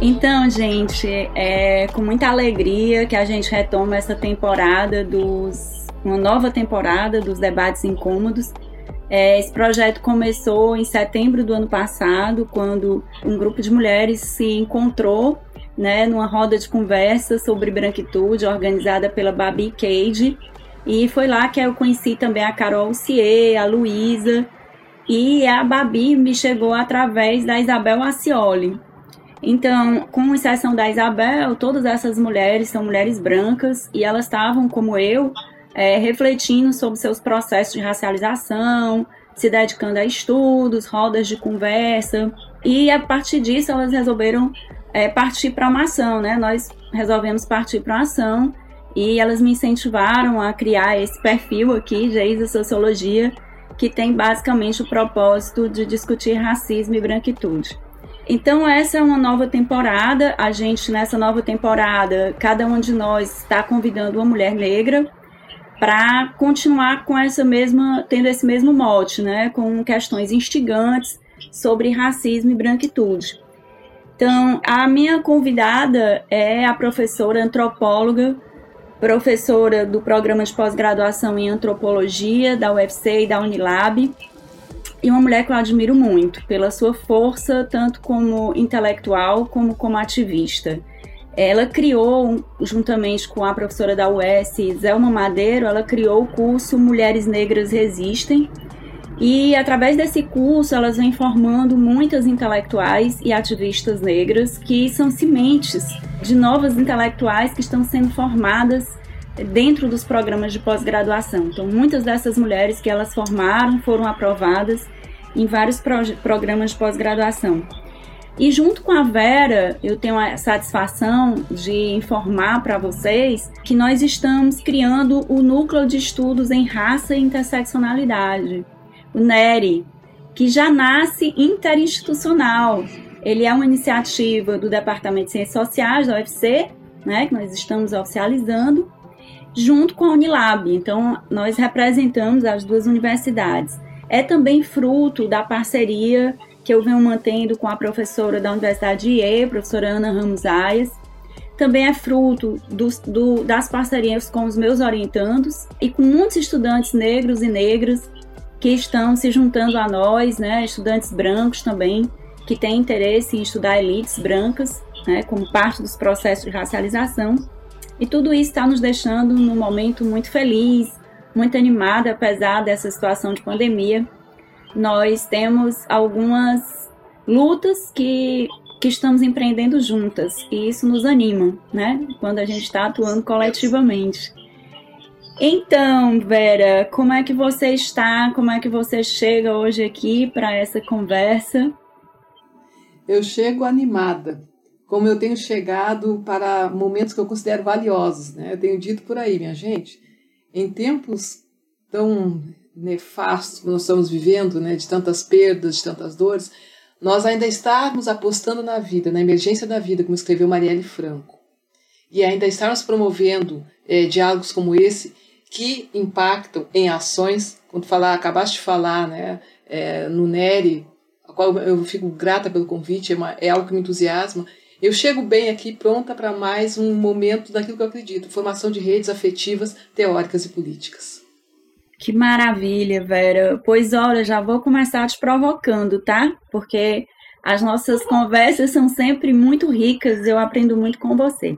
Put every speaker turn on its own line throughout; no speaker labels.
Então, gente, é com muita alegria que a gente retoma essa temporada dos. uma nova temporada dos debates incômodos. É, esse projeto começou em setembro do ano passado, quando um grupo de mulheres se encontrou né, numa roda de conversa sobre branquitude organizada pela Babi Cage. E foi lá que eu conheci também a Carol Cier, a Luísa, e a Babi me chegou através da Isabel Acioli. Então, com exceção da Isabel, todas essas mulheres são mulheres brancas e elas estavam, como eu, é, refletindo sobre seus processos de racialização, se dedicando a estudos, rodas de conversa, e a partir disso elas resolveram é, partir para uma ação, né? Nós resolvemos partir para uma ação e elas me incentivaram a criar esse perfil aqui, Geisa Sociologia, que tem basicamente o propósito de discutir racismo e branquitude. Então, essa é uma nova temporada. A gente, nessa nova temporada, cada um de nós está convidando uma mulher negra para continuar com essa mesma, tendo esse mesmo mote, né? Com questões instigantes sobre racismo e branquitude. Então, a minha convidada é a professora antropóloga, professora do programa de pós-graduação em antropologia da UFC e da Unilab, e uma mulher que eu admiro muito pela sua força, tanto como intelectual como como ativista. Ela criou, juntamente com a professora da UES, Zelma Madeiro, ela criou o curso Mulheres Negras Resistem. E através desse curso, elas vêm formando muitas intelectuais e ativistas negras que são sementes de novas intelectuais que estão sendo formadas dentro dos programas de pós-graduação. Então, muitas dessas mulheres que elas formaram foram aprovadas em vários pro programas de pós-graduação. E junto com a Vera, eu tenho a satisfação de informar para vocês que nós estamos criando o Núcleo de Estudos em Raça e Interseccionalidade, o NERI, que já nasce interinstitucional. Ele é uma iniciativa do Departamento de Ciências Sociais da UFC, né, que nós estamos oficializando, junto com a Unilab. Então, nós representamos as duas universidades. É também fruto da parceria que eu venho mantendo com a professora da Universidade de IE, professora Ana Ramos Aias. Também é fruto do, do, das parcerias com os meus orientandos e com muitos estudantes negros e negras que estão se juntando a nós, né, estudantes brancos também, que têm interesse em estudar elites brancas, né, como parte dos processos de racialização. E tudo isso está nos deixando num momento muito feliz, muito animada, apesar dessa situação de pandemia. Nós temos algumas lutas que, que estamos empreendendo juntas e isso nos anima, né? Quando a gente está atuando coletivamente. Então, Vera, como é que você está? Como é que você chega hoje aqui para essa conversa?
Eu chego animada, como eu tenho chegado para momentos que eu considero valiosos. Né? Eu tenho dito por aí, minha gente, em tempos tão nefastos que nós estamos vivendo, né, de tantas perdas, de tantas dores, nós ainda estarmos apostando na vida, na emergência da vida, como escreveu Marielle Franco, e ainda estarmos promovendo é, diálogos como esse que impactam em ações, quando falar, acabaste de falar, né, é, no NERI, a qual eu fico grata pelo convite, é, uma, é algo que me entusiasma, eu chego bem aqui pronta para mais um momento daquilo que eu acredito, formação de redes afetivas, teóricas e políticas.
Que maravilha, Vera. Pois olha, já vou começar te provocando, tá? Porque as nossas conversas são sempre muito ricas, eu aprendo muito com você.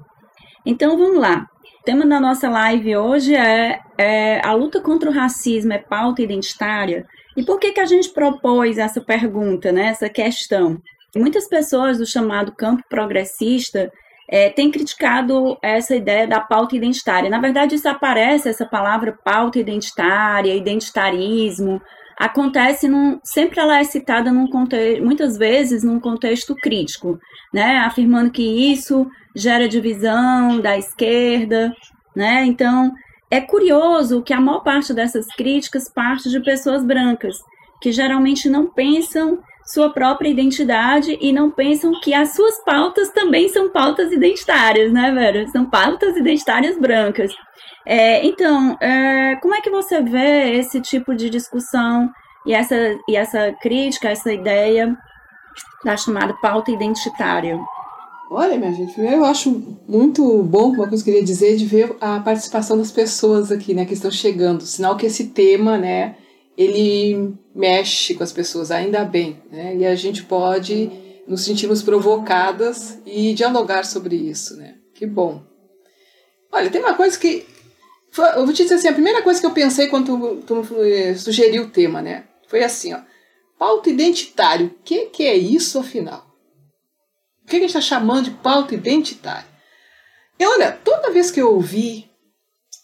Então vamos lá. O tema da nossa live hoje é, é a luta contra o racismo é pauta identitária. E por que, que a gente propôs essa pergunta, né, essa questão? Muitas pessoas do chamado campo progressista é, têm criticado essa ideia da pauta identitária. Na verdade, isso aparece, essa palavra pauta identitária, identitarismo, acontece num, sempre ela é citada num contexto, muitas vezes num contexto crítico, né, afirmando que isso gera divisão da esquerda, né? Então, é curioso que a maior parte dessas críticas parte de pessoas brancas, que geralmente não pensam sua própria identidade e não pensam que as suas pautas também são pautas identitárias, né, Vera? São pautas identitárias brancas. É, então, é, como é que você vê esse tipo de discussão e essa, e essa crítica, essa ideia da chamada pauta identitária?
Olha, minha gente, primeiro eu acho muito bom, uma coisa que eu queria dizer, de ver a participação das pessoas aqui, né, que estão chegando. Sinal que esse tema, né, ele mexe com as pessoas, ainda bem, né, e a gente pode nos sentirmos provocadas e dialogar sobre isso, né. Que bom. Olha, tem uma coisa que. Eu vou te dizer assim, a primeira coisa que eu pensei quando tu, tu eh, sugeriu o tema, né? Foi assim, ó. Pauta identitário. O que, que é isso, afinal? O que a gente está chamando de pauta identitária? E olha, toda vez que eu ouvi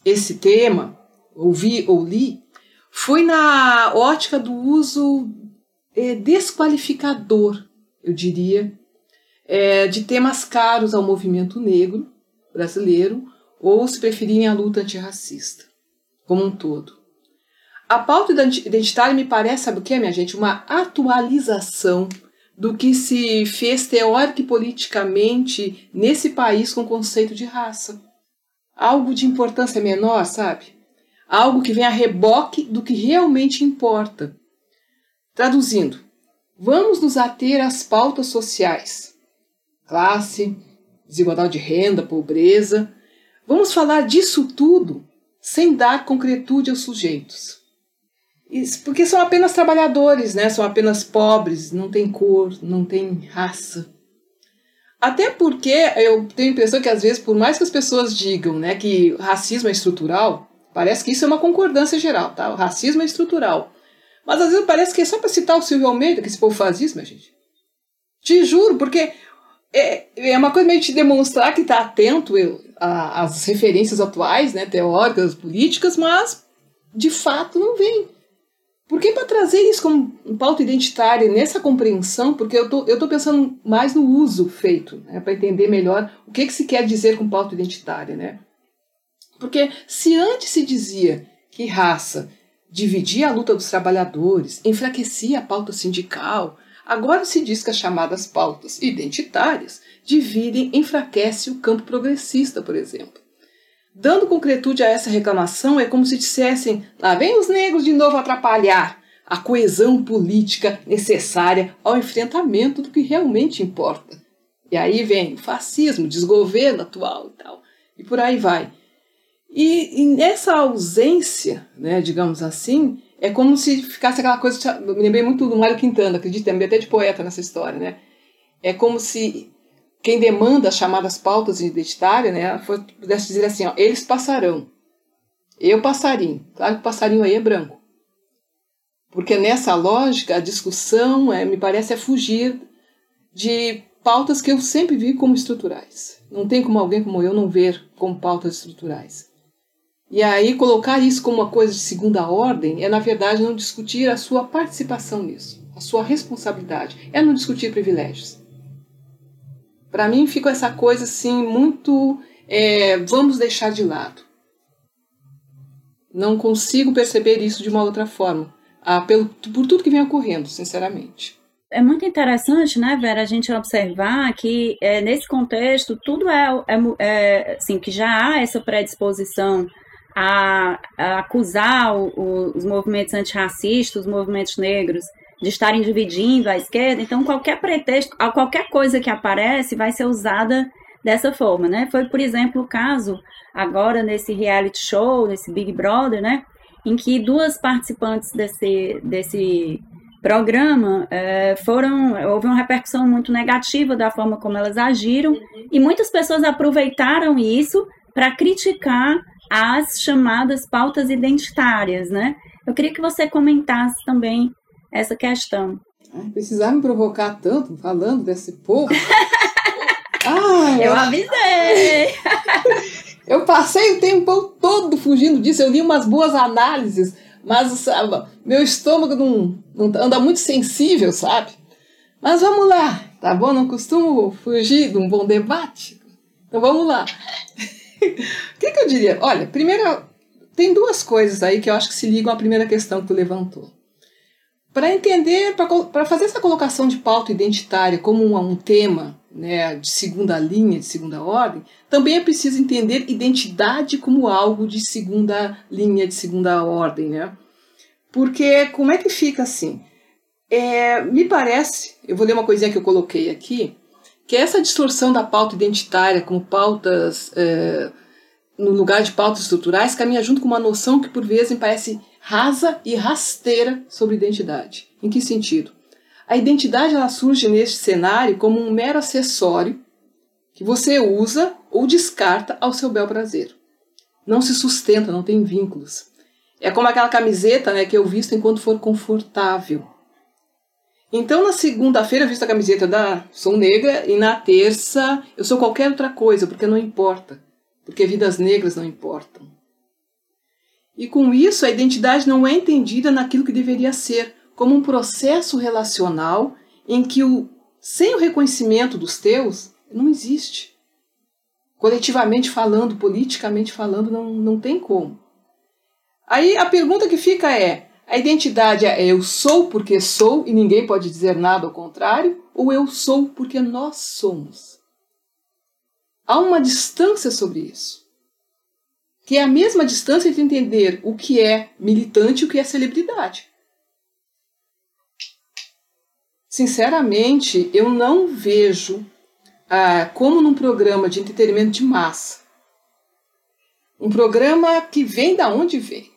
esse tema, ouvi ou li, foi na ótica do uso é, desqualificador, eu diria, é, de temas caros ao movimento negro brasileiro, ou se preferirem a luta antirracista, como um todo. A pauta identitária me parece, sabe o que, minha gente? Uma atualização do que se fez teórica e politicamente nesse país com o conceito de raça. Algo de importância menor, sabe? Algo que vem a reboque do que realmente importa. Traduzindo, vamos nos ater às pautas sociais: classe, desigualdade de renda, pobreza. Vamos falar disso tudo sem dar concretude aos sujeitos. Isso, porque são apenas trabalhadores, né? São apenas pobres, não tem cor, não tem raça. Até porque eu tenho a impressão que às vezes, por mais que as pessoas digam, né, que racismo é estrutural, parece que isso é uma concordância geral, tá? O racismo é estrutural. Mas às vezes parece que é só para citar o Silvio Almeida que esse povo faz isso, minha gente. Te juro, porque é, é uma coisa meio de demonstrar que está atento às referências atuais, né, teóricas, políticas, mas de fato não vem. Porque para trazer isso como pauta identitária nessa compreensão, porque eu tô, eu tô pensando mais no uso feito, né, para entender melhor o que, que se quer dizer com pauta identitária, né? Porque se antes se dizia que raça dividia a luta dos trabalhadores, enfraquecia a pauta sindical, agora se diz que as chamadas pautas identitárias dividem, enfraquece o campo progressista, por exemplo. Dando concretude a essa reclamação, é como se dissessem: lá vem os negros de novo atrapalhar a coesão política necessária ao enfrentamento do que realmente importa. E aí vem o fascismo, desgoverno atual e tal, e por aí vai. E, e nessa ausência, né, digamos assim, é como se ficasse aquela coisa. Eu me lembrei muito do Mário Quintana, acredita, me até de poeta nessa história, né? É como se quem demanda as chamadas pautas identitárias, né, pudesse dizer assim, ó, eles passarão. Eu passarinho. Claro que o passarinho aí é branco. Porque nessa lógica, a discussão, é, me parece, é fugir de pautas que eu sempre vi como estruturais. Não tem como alguém como eu não ver como pautas estruturais. E aí colocar isso como uma coisa de segunda ordem é, na verdade, não discutir a sua participação nisso, a sua responsabilidade. É não discutir privilégios. Para mim fica essa coisa assim muito é, vamos deixar de lado. Não consigo perceber isso de uma outra forma, pelo, por tudo que vem ocorrendo, sinceramente.
É muito interessante, né, Vera, a gente observar que é, nesse contexto tudo é, é, é assim, que já há essa predisposição a, a acusar o, o, os movimentos antirracistas, os movimentos negros, de estarem dividindo a esquerda. Então, qualquer pretexto, qualquer coisa que aparece vai ser usada dessa forma, né? Foi, por exemplo, o caso agora nesse reality show, nesse Big Brother, né? Em que duas participantes desse, desse programa é, foram houve uma repercussão muito negativa da forma como elas agiram e muitas pessoas aproveitaram isso para criticar as chamadas pautas identitárias, né? Eu queria que você comentasse também essa questão.
Ai, precisar me provocar tanto falando desse povo.
Ai, eu avisei!
eu passei o tempo todo fugindo disso. Eu li umas boas análises, mas sabe, meu estômago não, não anda muito sensível, sabe? Mas vamos lá, tá bom? Não costumo fugir de um bom debate. Então vamos lá. O que, que eu diria? Olha, primeiro, tem duas coisas aí que eu acho que se ligam à primeira questão que tu levantou. Para entender, para fazer essa colocação de pauta identitária como um, um tema né, de segunda linha, de segunda ordem, também é preciso entender identidade como algo de segunda linha, de segunda ordem. Né? Porque como é que fica assim? É, me parece, eu vou ler uma coisinha que eu coloquei aqui, que essa distorção da pauta identitária como pautas é, no lugar de pautas estruturais caminha junto com uma noção que por vezes me parece rasa e rasteira sobre identidade. Em que sentido? A identidade ela surge neste cenário como um mero acessório que você usa ou descarta ao seu bel prazer. Não se sustenta, não tem vínculos. É como aquela camiseta né, que eu visto enquanto for confortável. Então, na segunda-feira, eu visto a camiseta da Sou Negra e na terça eu sou qualquer outra coisa, porque não importa. Porque vidas negras não importam. E com isso, a identidade não é entendida naquilo que deveria ser, como um processo relacional em que, o, sem o reconhecimento dos teus, não existe. Coletivamente falando, politicamente falando, não, não tem como. Aí a pergunta que fica é: a identidade é eu sou porque sou e ninguém pode dizer nada ao contrário, ou eu sou porque nós somos? Há uma distância sobre isso, que é a mesma distância de entender o que é militante e o que é celebridade. Sinceramente, eu não vejo ah, como num programa de entretenimento de massa, um programa que vem da onde vem,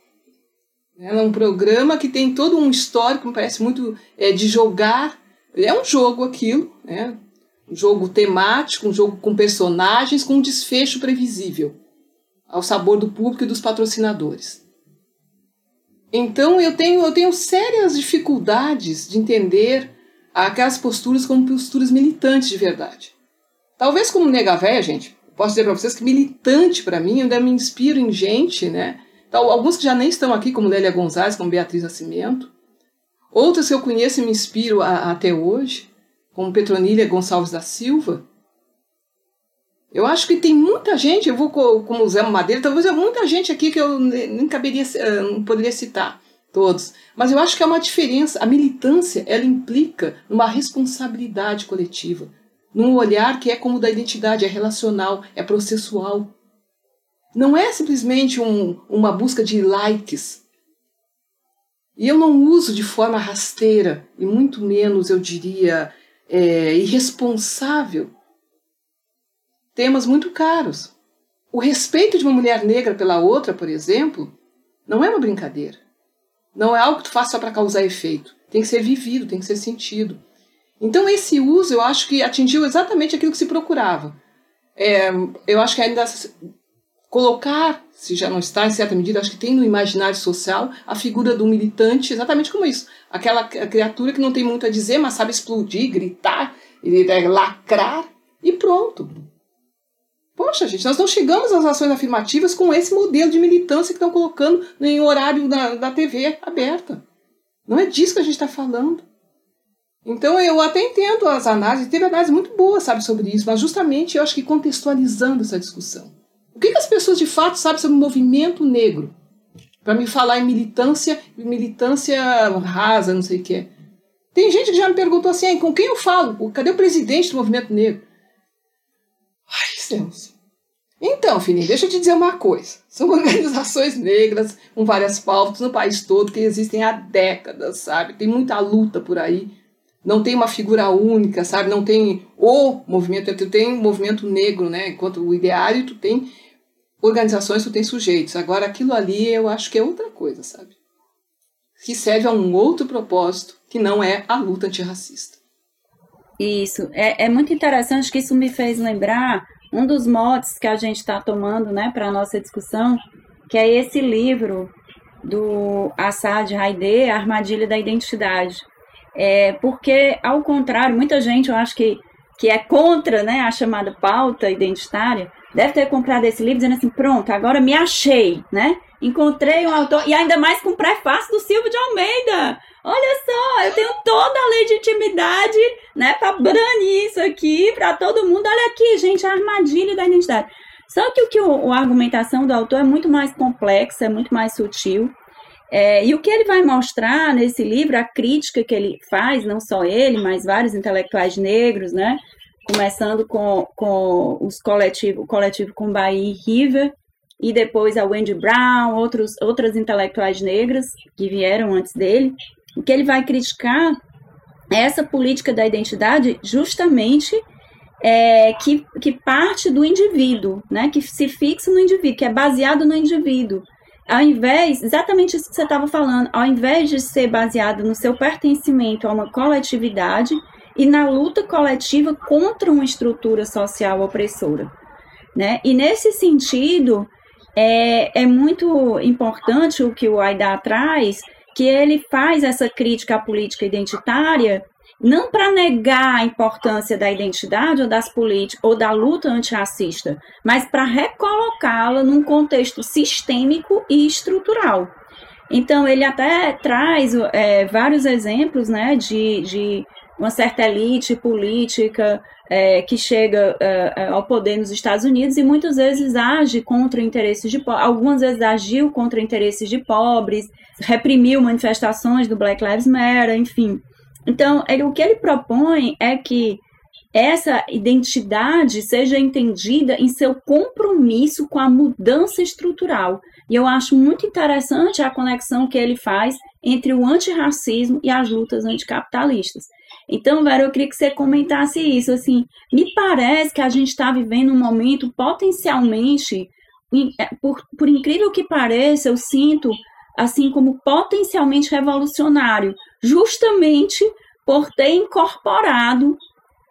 é um programa que tem todo um histórico, me parece muito é, de jogar. É um jogo aquilo, né? um jogo temático, um jogo com personagens, com um desfecho previsível, ao sabor do público e dos patrocinadores. Então eu tenho, eu tenho sérias dificuldades de entender aquelas posturas como posturas militantes de verdade. Talvez como nega véia, gente, posso dizer para vocês que militante para mim, eu ainda me inspiro em gente, né? Alguns que já nem estão aqui, como Lélia Gonzalez, como Beatriz Nascimento. Outras que eu conheço e me inspiro a, a, até hoje, como Petronília Gonçalves da Silva. Eu acho que tem muita gente, eu vou como Zé Madeira, talvez há muita gente aqui que eu nem caberia, eh, não poderia citar todos. Mas eu acho que há uma diferença. A militância, ela implica uma responsabilidade coletiva, num olhar que é como da identidade, é relacional, é processual. Não é simplesmente um, uma busca de likes. E eu não uso de forma rasteira, e muito menos, eu diria, é, irresponsável, temas muito caros. O respeito de uma mulher negra pela outra, por exemplo, não é uma brincadeira. Não é algo que tu faz só para causar efeito. Tem que ser vivido, tem que ser sentido. Então, esse uso eu acho que atingiu exatamente aquilo que se procurava. É, eu acho que ainda colocar, se já não está em certa medida, acho que tem no imaginário social a figura do militante exatamente como isso. Aquela criatura que não tem muito a dizer, mas sabe explodir, gritar, lacrar e pronto. Poxa, gente, nós não chegamos às ações afirmativas com esse modelo de militância que estão colocando em horário da, da TV aberta. Não é disso que a gente está falando. Então eu até entendo as análises, teve análises muito boas, sabe, sobre isso, mas justamente eu acho que contextualizando essa discussão. O que, que as pessoas de fato sabem sobre o movimento negro? Para me falar em militância, militância rasa, não sei o que é. Tem gente que já me perguntou assim, com quem eu falo? Cadê o presidente do movimento negro? Ai, Deus. Então, Fininho, deixa eu te dizer uma coisa. São organizações negras com várias pautas no país todo que existem há décadas, sabe? Tem muita luta por aí. Não tem uma figura única, sabe? Não tem o movimento, tu tem o movimento negro, né? Enquanto o ideário, tu tem organizações tu tem sujeitos. Agora, aquilo ali eu acho que é outra coisa, sabe? Que serve a um outro propósito, que não é a luta antirracista.
Isso. É, é muito interessante que isso me fez lembrar um dos motes que a gente está tomando né, para a nossa discussão, que é esse livro do Assad Haider, A Armadilha da Identidade. É, porque, ao contrário, muita gente, eu acho que, que é contra né, a chamada pauta identitária, deve ter comprado esse livro dizendo assim, pronto, agora me achei, né? Encontrei um autor, e ainda mais com prefácio do Silvio de Almeida. Olha só, eu tenho toda a legitimidade, né, para branir isso aqui para todo mundo. Olha aqui, gente, a armadilha da identidade. Só que o que o, a argumentação do autor é muito mais complexa, é muito mais sutil. É, e o que ele vai mostrar nesse livro, a crítica que ele faz, não só ele, mas vários intelectuais negros, né, começando com, com os coletivos, o coletivo Kumbai River, e depois a Wendy Brown, outros, outras intelectuais negras que vieram antes dele, o que ele vai criticar é essa política da identidade justamente é, que, que parte do indivíduo, né? Que se fixa no indivíduo, que é baseado no indivíduo. Ao invés, exatamente isso que você estava falando, ao invés de ser baseado no seu pertencimento a uma coletividade e na luta coletiva contra uma estrutura social opressora. Né? E nesse sentido, é, é muito importante o que o Aida traz, que ele faz essa crítica à política identitária não para negar a importância da identidade ou das políticas ou da luta antirracista, mas para recolocá-la num contexto sistêmico e estrutural. Então ele até traz é, vários exemplos, né, de, de uma certa elite política é, que chega é, é, ao poder nos Estados Unidos e muitas vezes age contra interesses de algumas vezes agiu contra interesses de pobres, reprimiu manifestações do Black Lives Matter, enfim. Então, ele, o que ele propõe é que essa identidade seja entendida em seu compromisso com a mudança estrutural. E eu acho muito interessante a conexão que ele faz entre o antirracismo e as lutas anticapitalistas. Então, Vera, eu queria que você comentasse isso. Assim, me parece que a gente está vivendo um momento potencialmente, é, por, por incrível que pareça, eu sinto assim como potencialmente revolucionário, justamente por ter incorporado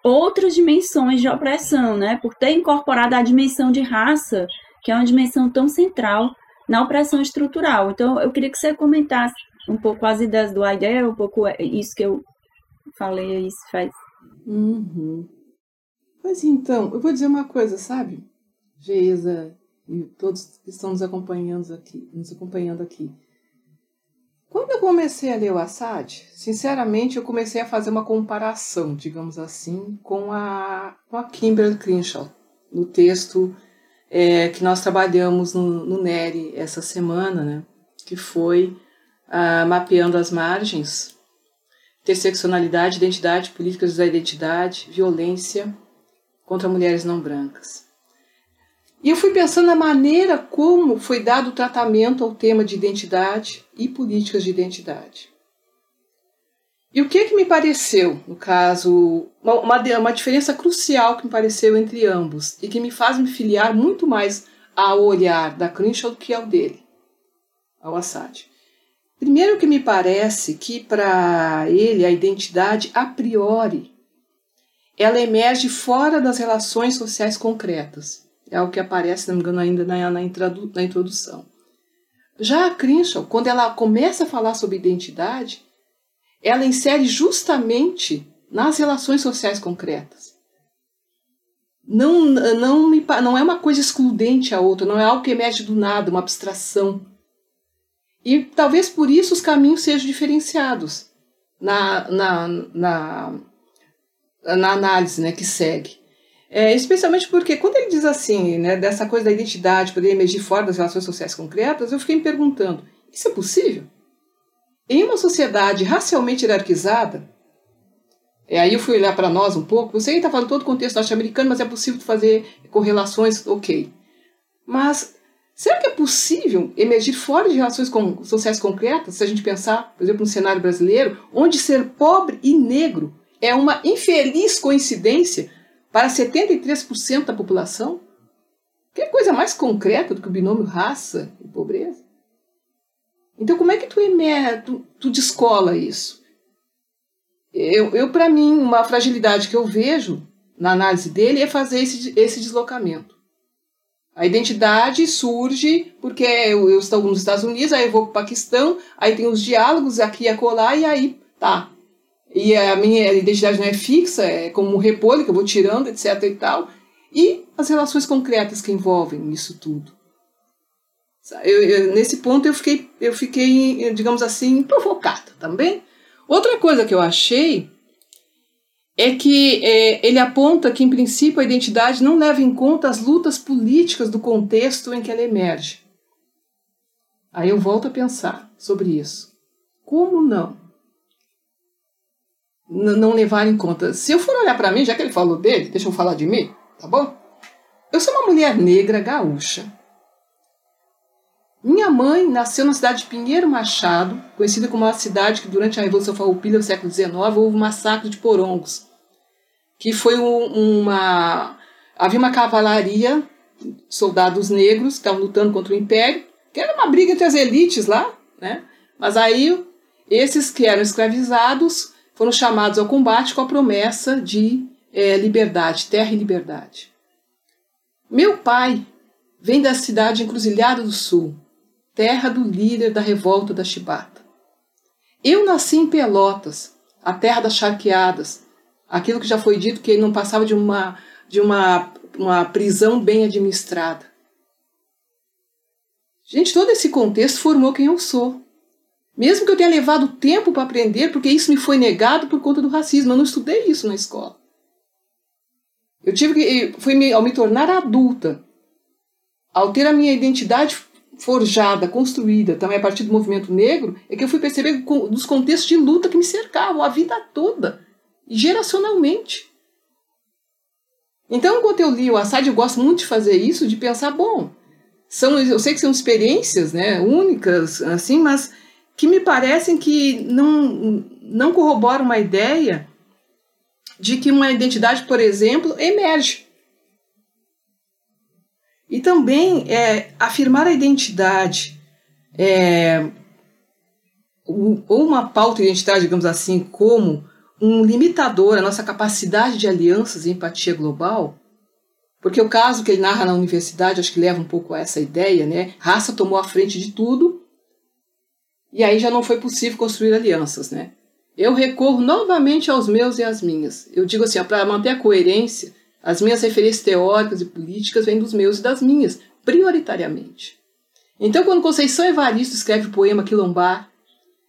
outras dimensões de opressão, né? Por ter incorporado a dimensão de raça, que é uma dimensão tão central na opressão estrutural. Então, eu queria que você comentasse um pouco as ideias do Aidel, um pouco isso que eu falei isso faz.
Uhum. Pois então, eu vou dizer uma coisa, sabe, Geisa e todos que estão nos acompanhando aqui, nos acompanhando aqui. Quando eu comecei a ler o Assad, sinceramente eu comecei a fazer uma comparação, digamos assim, com a, com a Kimberly Crenshaw, no texto é, que nós trabalhamos no, no NERI essa semana, né, que foi ah, Mapeando as Margens, interseccionalidade, identidade, políticas da identidade, violência contra mulheres não brancas. E eu fui pensando na maneira como foi dado o tratamento ao tema de identidade e políticas de identidade. E o que, que me pareceu, no caso, uma, uma diferença crucial que me pareceu entre ambos e que me faz me filiar muito mais ao olhar da Crenshaw do que ao dele, ao Assad. Primeiro que me parece que para ele a identidade a priori ela emerge fora das relações sociais concretas. É o que aparece, não me engano, ainda na, na, na introdução. Já a Crenshaw, quando ela começa a falar sobre identidade, ela insere justamente nas relações sociais concretas. Não, não, me, não é uma coisa excludente a outra, não é algo que emerge do nada, uma abstração e talvez por isso os caminhos sejam diferenciados na, na, na, na análise né, que segue. É, especialmente porque quando ele diz assim, né, dessa coisa da identidade poder emergir fora das relações sociais concretas, eu fiquei me perguntando, isso é possível? Em uma sociedade racialmente hierarquizada, é, aí eu fui olhar para nós um pouco, você está falando todo o contexto norte-americano, mas é possível fazer correlações, ok. Mas Será que é possível emergir fora de relações com, sociais concretas, se a gente pensar, por exemplo, no cenário brasileiro, onde ser pobre e negro é uma infeliz coincidência para 73% da população? Que coisa mais concreta do que o binômio raça e pobreza? Então, como é que tu, tu, tu descola isso? Eu, eu para mim, uma fragilidade que eu vejo na análise dele é fazer esse, esse deslocamento. A identidade surge porque eu, eu estou nos Estados Unidos, aí eu vou para o Paquistão, aí tem os diálogos aqui e acolá, e aí tá. E a minha identidade não é fixa, é como um repolho que eu vou tirando, etc e tal. E as relações concretas que envolvem isso tudo. Eu, eu, nesse ponto eu fiquei, eu fiquei, digamos assim, provocada também. Outra coisa que eu achei é que é, ele aponta que, em princípio, a identidade não leva em conta as lutas políticas do contexto em que ela emerge. Aí eu volto a pensar sobre isso. Como não? N não levar em conta. Se eu for olhar para mim, já que ele falou dele, deixa eu falar de mim, tá bom? Eu sou uma mulher negra gaúcha. Minha mãe nasceu na cidade de Pinheiro Machado, conhecida como uma cidade que durante a Revolução Farroupilha do século XIX houve um massacre de porongos que foi um, uma. Havia uma cavalaria, soldados negros, que estavam lutando contra o Império, que era uma briga entre as elites lá, né? Mas aí esses que eram escravizados foram chamados ao combate com a promessa de é, liberdade, terra e liberdade. Meu pai vem da cidade Encruzilhada do Sul, terra do líder da revolta da Chibata. Eu nasci em Pelotas, a terra das charqueadas, aquilo que já foi dito que ele não passava de uma, de uma, uma prisão bem administrada. Gente, todo esse contexto formou quem eu sou. Mesmo que eu tenha levado tempo para aprender, porque isso me foi negado por conta do racismo. Eu não estudei isso na escola. Eu tive que. Foi ao me tornar adulta, ao ter a minha identidade forjada, construída, também a partir do movimento negro, é que eu fui perceber dos contextos de luta que me cercavam a vida toda, geracionalmente. Então, enquanto eu li o Assad, eu gosto muito de fazer isso, de pensar, bom, são, eu sei que são experiências né, únicas, assim, mas que me parecem que não, não corroboram uma ideia de que uma identidade, por exemplo, emerge. E também é, afirmar a identidade é, ou uma pauta identitária, digamos assim, como um limitador à nossa capacidade de alianças e empatia global, porque o caso que ele narra na universidade acho que leva um pouco a essa ideia, né? Raça tomou a frente de tudo e aí já não foi possível construir alianças, né? Eu recorro novamente aos meus e às minhas. Eu digo assim, para manter a coerência, as minhas referências teóricas e políticas vêm dos meus e das minhas, prioritariamente. Então, quando Conceição Evaristo escreve o poema Quilombar,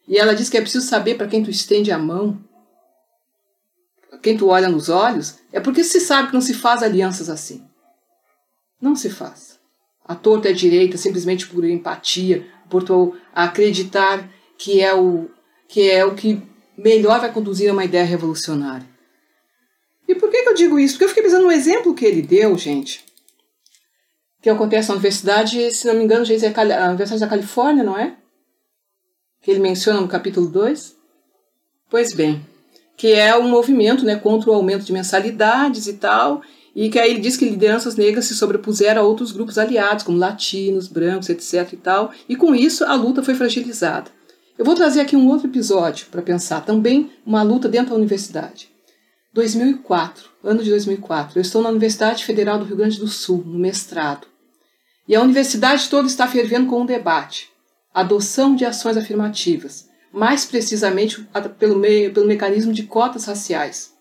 e ela diz que é preciso saber para quem tu estende a mão, quem tu olha nos olhos, é porque se sabe que não se faz alianças assim. Não se faz. A torta é direita simplesmente por empatia, por tu acreditar que é o que é o que melhor vai conduzir a uma ideia revolucionária. E por que, que eu digo isso? Porque eu fiquei pensando no exemplo que ele deu, gente, que acontece na universidade, se não me engano, é a Universidade da Califórnia, não é? Que ele menciona no capítulo 2. Pois bem, que é um movimento né, contra o aumento de mensalidades e tal, e que aí ele diz que lideranças negras se sobrepuseram a outros grupos aliados, como latinos, brancos, etc. e tal, e com isso a luta foi fragilizada. Eu vou trazer aqui um outro episódio para pensar, também uma luta dentro da universidade. 2004, ano de 2004, eu estou na Universidade Federal do Rio Grande do Sul, no mestrado. E a universidade toda está fervendo com um debate: adoção de ações afirmativas, mais precisamente pelo, meio, pelo mecanismo de cotas raciais.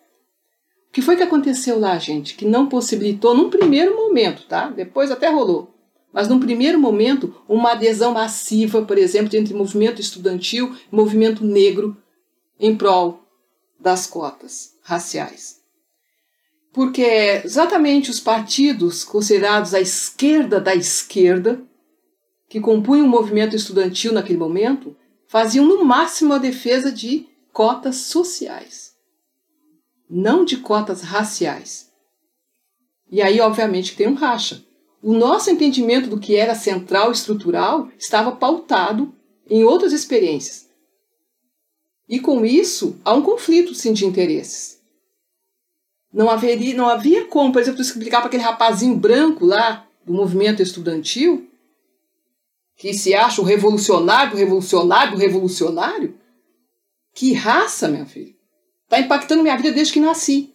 O que foi que aconteceu lá, gente? Que não possibilitou, num primeiro momento, tá? Depois até rolou. Mas num primeiro momento, uma adesão massiva, por exemplo, entre movimento estudantil e movimento negro em prol das cotas raciais. Porque exatamente os partidos considerados a esquerda da esquerda, que compunham o movimento estudantil naquele momento, faziam no máximo a defesa de cotas sociais não de cotas raciais. E aí, obviamente, tem um racha. O nosso entendimento do que era central estrutural estava pautado em outras experiências. E com isso, há um conflito sim, de interesses. Não, haveria, não havia como, por exemplo, explicar para aquele rapazinho branco lá do movimento estudantil, que se acha o revolucionário, revolucionário, revolucionário. Que raça, meu filho está impactando minha vida desde que nasci.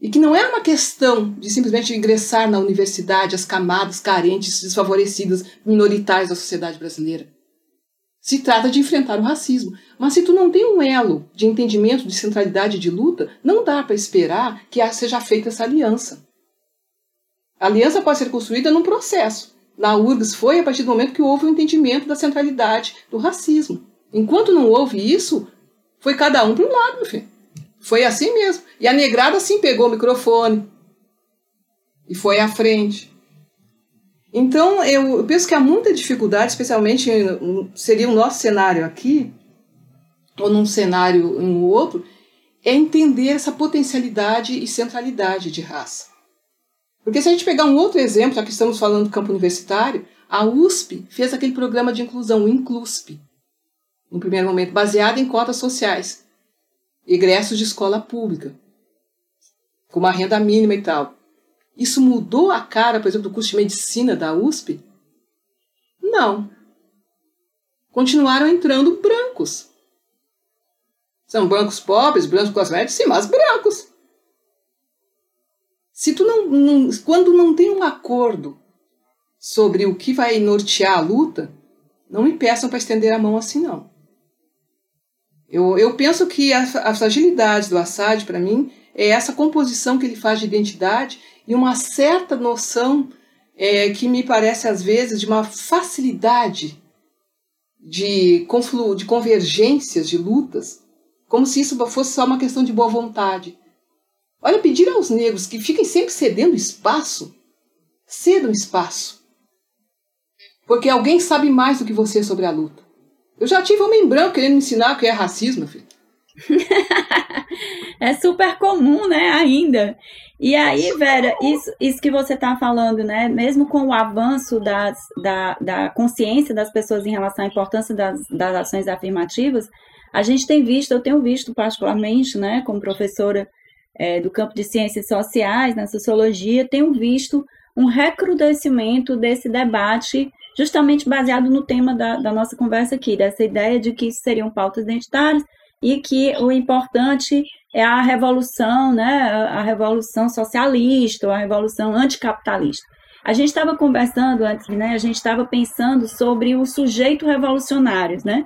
E que não é uma questão de simplesmente ingressar na universidade as camadas carentes, desfavorecidas, minoritárias da sociedade brasileira. Se trata de enfrentar o racismo. Mas se tu não tem um elo de entendimento de centralidade de luta, não dá para esperar que seja feita essa aliança. A aliança pode ser construída num processo. Na URGS foi a partir do momento que houve o um entendimento da centralidade do racismo. Enquanto não houve isso, foi cada um para um lado, meu filho. Foi assim mesmo. E a negrada assim pegou o microfone e foi à frente. Então, eu penso que há muita dificuldade, especialmente seria o nosso cenário aqui, ou num cenário um outro, é entender essa potencialidade e centralidade de raça. Porque se a gente pegar um outro exemplo, já que estamos falando do campo universitário, a USP fez aquele programa de inclusão, o INCLUSP, no primeiro momento, baseada em cotas sociais, egressos de escola pública. com uma renda mínima e tal. Isso mudou a cara, por exemplo, do curso de medicina da USP? Não. Continuaram entrando brancos. São brancos pobres, brancos classe média, sim, mas brancos. Se tu não, não, quando não tem um acordo sobre o que vai nortear a luta, não me peçam para estender a mão assim não. Eu, eu penso que a, a fragilidade do Assad, para mim, é essa composição que ele faz de identidade e uma certa noção é, que me parece, às vezes, de uma facilidade de, conflu, de convergências, de lutas, como se isso fosse só uma questão de boa vontade. Olha, pedir aos negros que fiquem sempre cedendo espaço, cedam espaço. Porque alguém sabe mais do que você sobre a luta. Eu já tive homem branco querendo me ensinar o que é racismo, filho.
é super comum, né, ainda. E aí, Vera, isso, isso que você está falando, né? Mesmo com o avanço das, da, da consciência das pessoas em relação à importância das, das ações afirmativas, a gente tem visto, eu tenho visto particularmente, né, como professora é, do campo de ciências sociais, na sociologia, tenho visto um recrudescimento desse debate, justamente baseado no tema da, da nossa conversa aqui, dessa ideia de que isso seriam pautas identitárias e que o importante é a revolução, né, a revolução socialista, ou a revolução anticapitalista. A gente estava conversando antes, né, a gente estava pensando sobre o sujeito revolucionário, né,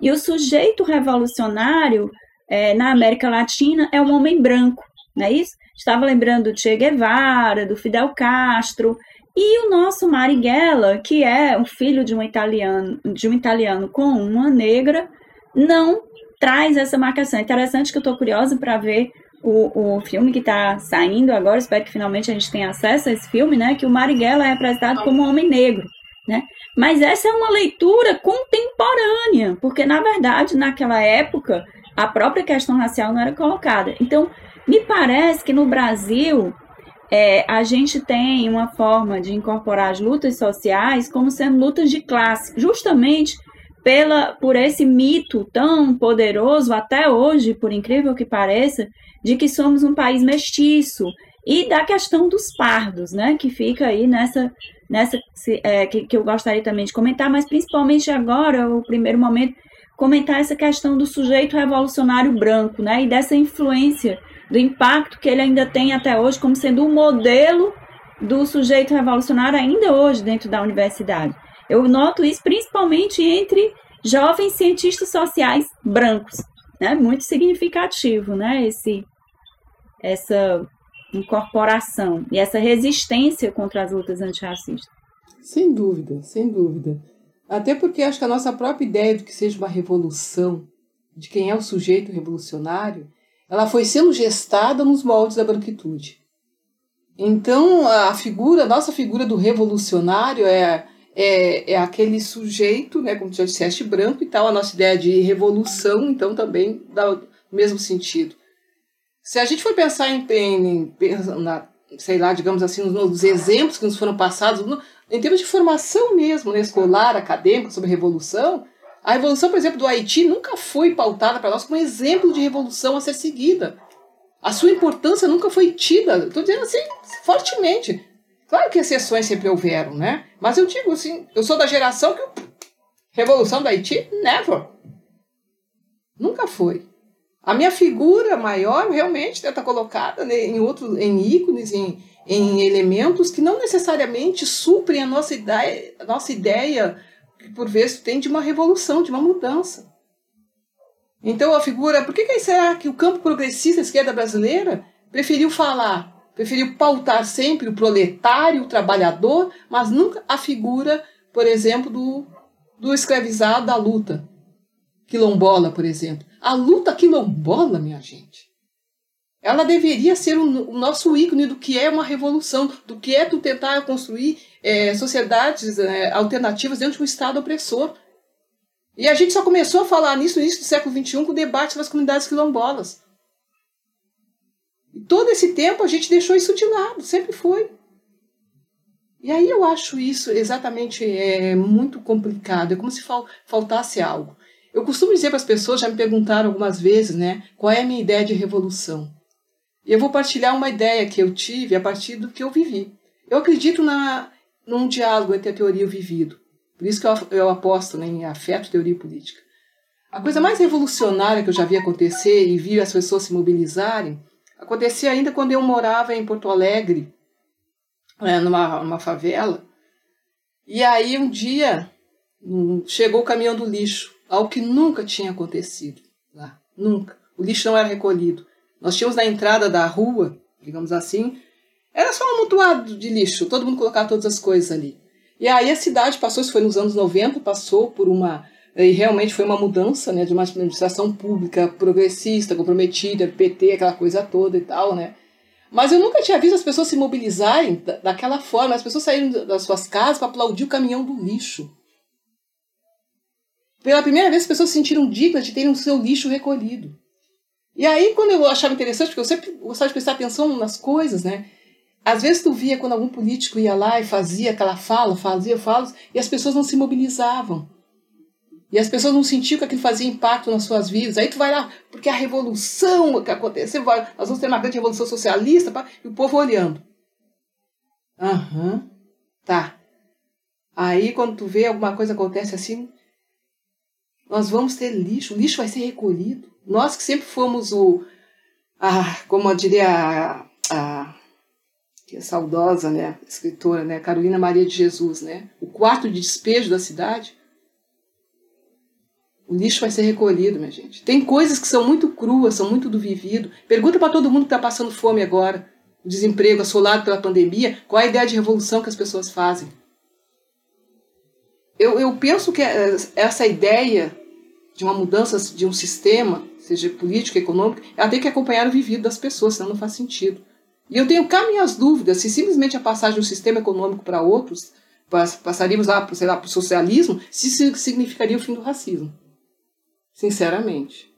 e o sujeito revolucionário é, na América Latina é um homem branco, não é isso? Estava lembrando do Che Guevara, do Fidel Castro, e o nosso Marighella, que é o filho de um italiano, de um italiano com uma negra, não traz essa marcação. Interessante que eu estou curiosa para ver o, o filme que está saindo agora, espero que finalmente a gente tenha acesso a esse filme, né? Que o Marighella é apresentado como um homem negro, né? Mas essa é uma leitura contemporânea, porque na verdade naquela época a própria questão racial não era colocada. Então, me parece que no Brasil é, a gente tem uma forma de incorporar as lutas sociais como sendo lutas de classe, justamente pela, por esse mito tão poderoso até hoje, por incrível que pareça, de que somos um país mestiço e da questão dos pardos, né, que fica aí nessa, nessa é, que, que eu gostaria também de comentar, mas principalmente agora, o primeiro momento, comentar essa questão do sujeito revolucionário branco, né, e dessa influência, do impacto que ele ainda tem até hoje como sendo um modelo do sujeito revolucionário ainda hoje dentro da universidade. Eu noto isso principalmente entre jovens cientistas sociais brancos, né? Muito significativo, né? Esse, essa incorporação e essa resistência contra as lutas antirracistas.
Sem dúvida, sem dúvida. Até porque acho que a nossa própria ideia de que seja uma revolução, de quem é o sujeito revolucionário, ela foi sendo gestada nos moldes da branquitude. Então, a figura, a nossa figura do revolucionário é é, é aquele sujeito, né, como tu já disseste, branco e tal, a nossa ideia de revolução, então também dá o mesmo sentido. Se a gente for pensar em, em na, sei lá, digamos assim, nos, exemplos que nos foram passados, em termos de formação mesmo, né, escolar, acadêmica, sobre revolução, a revolução, por exemplo, do Haiti nunca foi pautada para nós como exemplo de revolução a ser seguida. A sua importância nunca foi tida, estou dizendo assim, fortemente. Claro que exceções sempre houveram, né? Mas eu digo assim, eu sou da geração que Revolução do Haiti, never. Nunca foi. A minha figura maior realmente está colocada né, em outros, em ícones, em, em elementos que não necessariamente suprem a nossa ideia, a nossa ideia que por vezes tem de uma revolução, de uma mudança. Então a figura, por que, que será que o campo progressista da esquerda brasileira preferiu falar preferiu pautar sempre o proletário, o trabalhador, mas nunca a figura, por exemplo, do, do escravizado da luta quilombola, por exemplo. A luta quilombola, minha gente, ela deveria ser o, nosso ícone do que é uma revolução, do que é tu tentar construir é, sociedades é, alternativas dentro de um Estado opressor. E a gente só começou a falar nisso no início do século XXI com o debate sobre as comunidades quilombolas. E todo esse tempo a gente deixou isso de lado, sempre foi. E aí eu acho isso exatamente é, muito complicado, é como se fal, faltasse algo. Eu costumo dizer para as pessoas, já me perguntaram algumas vezes, né, qual é a minha ideia de revolução. E eu vou partilhar uma ideia que eu tive a partir do que eu vivi. Eu acredito na, num diálogo entre a teoria e o vivido. Por isso que eu, eu aposto né, em afeto, teoria e política. A coisa mais revolucionária que eu já vi acontecer e vi as pessoas se mobilizarem acontecia ainda quando eu morava em Porto Alegre, né, numa, numa favela. E aí um dia hum, chegou o caminhão do lixo, algo que nunca tinha acontecido lá, nunca. O lixo não era recolhido. Nós tínhamos na entrada da rua, digamos assim, era só um amontoado de lixo, todo mundo colocava todas as coisas ali. E aí a cidade passou, isso foi nos anos 90, passou por uma. E realmente foi uma mudança né, de uma administração pública progressista, comprometida, PT, aquela coisa toda e tal, né? Mas eu nunca tinha visto as pessoas se mobilizarem daquela forma. As pessoas saíram das suas casas para aplaudir o caminhão do lixo. Pela primeira vez, as pessoas se sentiram dignas de terem o seu lixo recolhido. E aí, quando eu achava interessante, porque eu sempre gostava de prestar atenção nas coisas, né? Às vezes tu via quando algum político ia lá e fazia aquela fala, fazia falas, e as pessoas não se mobilizavam. E as pessoas não sentiam que aquilo fazia impacto nas suas vidas. Aí tu vai lá, porque a revolução que aconteceu, nós vamos ter uma grande revolução socialista, pá, e o povo olhando. Aham, uhum, tá. Aí quando tu vê alguma coisa acontece assim, nós vamos ter lixo, o lixo vai ser recolhido. Nós que sempre fomos o, a, como eu diria, a, a que é saudosa, né, escritora, né, Carolina Maria de Jesus, né, o quarto de despejo da cidade, o lixo vai ser recolhido, minha gente. Tem coisas que são muito cruas, são muito do vivido. Pergunta para todo mundo que está passando fome agora, o desemprego assolado pela pandemia, qual é a ideia de revolução que as pessoas fazem. Eu, eu penso que essa ideia de uma mudança de um sistema, seja político, econômico, ela tem que acompanhar o vivido das pessoas, senão não faz sentido. E eu tenho cá minhas dúvidas se simplesmente a passagem de um sistema econômico para outros, passaríamos lá, sei lá, para o socialismo, se significaria o fim do racismo. Sinceramente.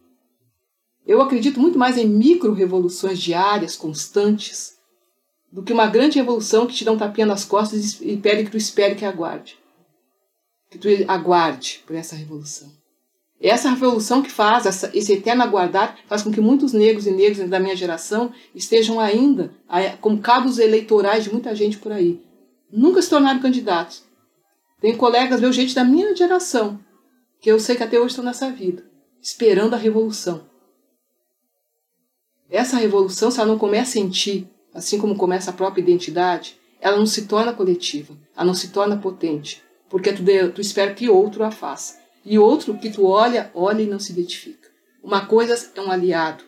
Eu acredito muito mais em micro-revoluções diárias, constantes, do que uma grande revolução que te dá um tapinha nas costas e pede que tu espere que aguarde. Que tu aguarde por essa revolução. Essa revolução que faz, essa, esse eterno aguardar, faz com que muitos negros e negras da minha geração estejam ainda como cabos eleitorais de muita gente por aí. Nunca se tornaram candidatos. Tem colegas, meu gente da minha geração, que eu sei que até hoje estão nessa vida, esperando a revolução. Essa revolução, se ela não começa em ti, assim como começa a própria identidade, ela não se torna coletiva, ela não se torna potente, porque tu, tu espera que outro a faça. E outro que tu olha, olha e não se identifica. Uma coisa é um aliado.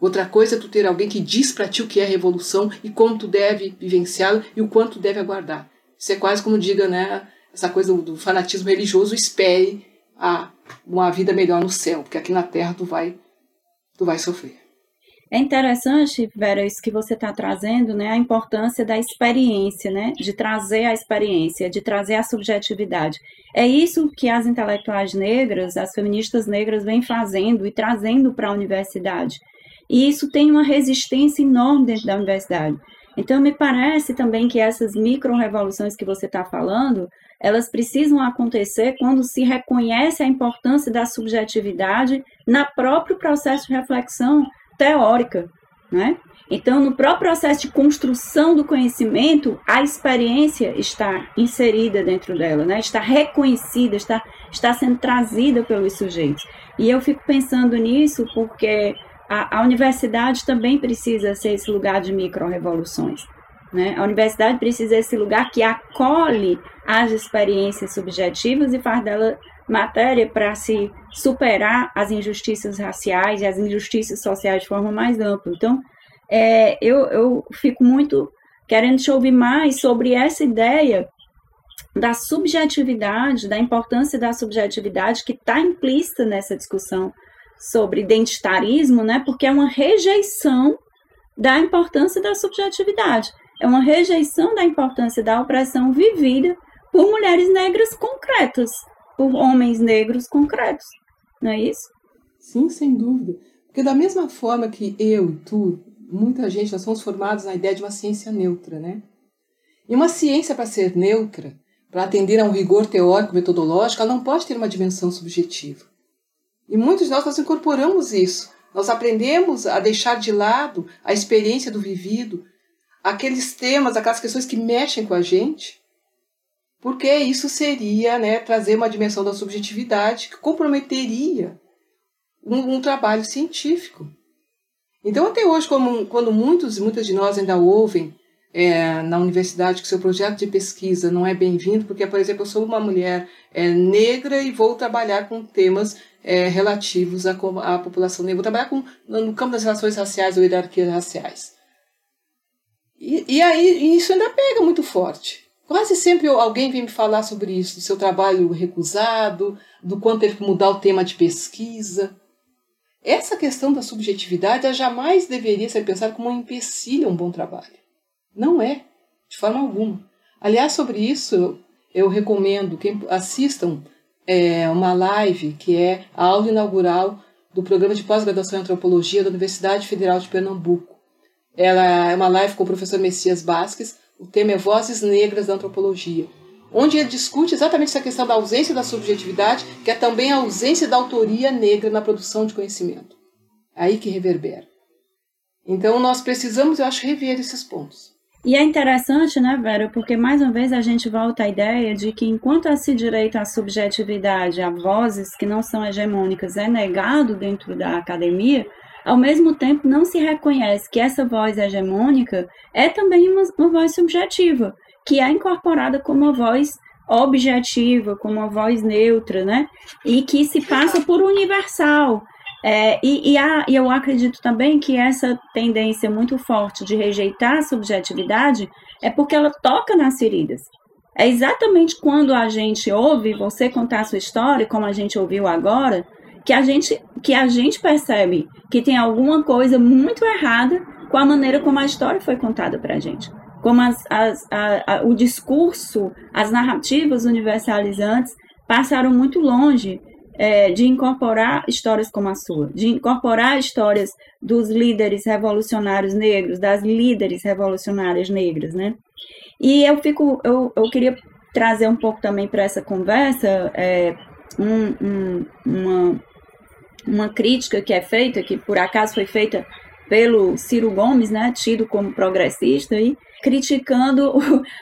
Outra coisa é tu ter alguém que diz para ti o que é revolução e como tu deve vivenciá-lo e o quanto tu deve aguardar. Isso é quase como diga, né, essa coisa do, do fanatismo religioso, espere a, uma vida melhor no céu, porque aqui na terra tu vai tu vai sofrer.
É interessante, Vera, isso que você está trazendo, né? A importância da experiência, né? De trazer a experiência, de trazer a subjetividade. É isso que as intelectuais negras, as feministas negras, vêm fazendo e trazendo para a universidade. E isso tem uma resistência enorme dentro da universidade. Então, me parece também que essas micro-revoluções que você está falando, elas precisam acontecer quando se reconhece a importância da subjetividade na próprio processo de reflexão teórica, né? Então, no próprio processo de construção do conhecimento, a experiência está inserida dentro dela, né? está reconhecida, está, está sendo trazida pelos sujeitos. E eu fico pensando nisso porque a, a universidade também precisa ser esse lugar de micro-revoluções. Né? A universidade precisa esse lugar que acolhe as experiências subjetivas e faz dela matéria para se superar as injustiças raciais e as injustiças sociais de forma mais ampla. Então, é, eu, eu fico muito querendo te ouvir mais sobre essa ideia da subjetividade, da importância da subjetividade que está implícita nessa discussão sobre identitarismo, né? Porque é uma rejeição da importância da subjetividade, é uma rejeição da importância da opressão vivida por mulheres negras concretas, por homens negros concretos, não é isso?
Sim, sem dúvida. Porque da mesma forma que eu e tu, muita gente, nós somos formados na ideia de uma ciência neutra, né? E uma ciência, para ser neutra, para atender a um rigor teórico, metodológico, ela não pode ter uma dimensão subjetiva. E muitos de nós, nós incorporamos isso Nós aprendemos a deixar de lado a experiência do vivido, aqueles temas, aquelas questões que mexem com a gente, porque isso seria né, trazer uma dimensão da subjetividade que comprometeria um, um trabalho científico. Então, até hoje, como, quando muitos e muitas de nós ainda ouvem é, na universidade que seu projeto de pesquisa não é bem-vindo, porque, por exemplo, eu sou uma mulher é, negra e vou trabalhar com temas é, relativos à, à, população negra, vou trabalhar com, no campo das relações raciais ou hierarquias raciais. E, e aí isso ainda pega muito forte. Quase sempre alguém vem me falar sobre isso, do seu trabalho recusado, do quanto teve que mudar o tema de pesquisa. Essa questão da subjetividade jamais deveria ser pensada como um empecilho a um bom trabalho. Não é, de forma alguma. Aliás, sobre isso, eu recomendo que assistam é, uma live que é a aula inaugural do programa de pós-graduação em antropologia da Universidade Federal de Pernambuco. Ela é uma live com o professor Messias Basques, o tema é Vozes Negras da Antropologia, onde ele discute exatamente essa questão da ausência da subjetividade, que é também a ausência da autoria negra na produção de conhecimento. Aí que reverbera. Então nós precisamos, eu acho, rever esses pontos.
E é interessante, né, Vera, porque mais uma vez a gente volta à ideia de que enquanto esse direito à subjetividade, a vozes que não são hegemônicas, é negado dentro da academia, ao mesmo tempo não se reconhece que essa voz hegemônica é também uma, uma voz subjetiva, que é incorporada como uma voz objetiva, como uma voz neutra, né? E que se passa por universal, é, e, e, há, eu acredito também que essa tendência muito forte de rejeitar a subjetividade é porque ela toca nas feridas. É exatamente quando a gente ouve você contar a sua história, como a gente ouviu agora, que a gente, que a gente percebe que tem alguma coisa muito errada com a maneira como a história foi contada para a gente. Como as, as, a, a, o discurso, as narrativas universalizantes passaram muito longe é, de incorporar histórias como a sua, de incorporar histórias dos líderes revolucionários negros, das líderes revolucionárias negras, né? E eu fico, eu, eu queria trazer um pouco também para essa conversa é, um, um, uma, uma crítica que é feita, que por acaso foi feita pelo Ciro Gomes, né, tido como progressista, aí, criticando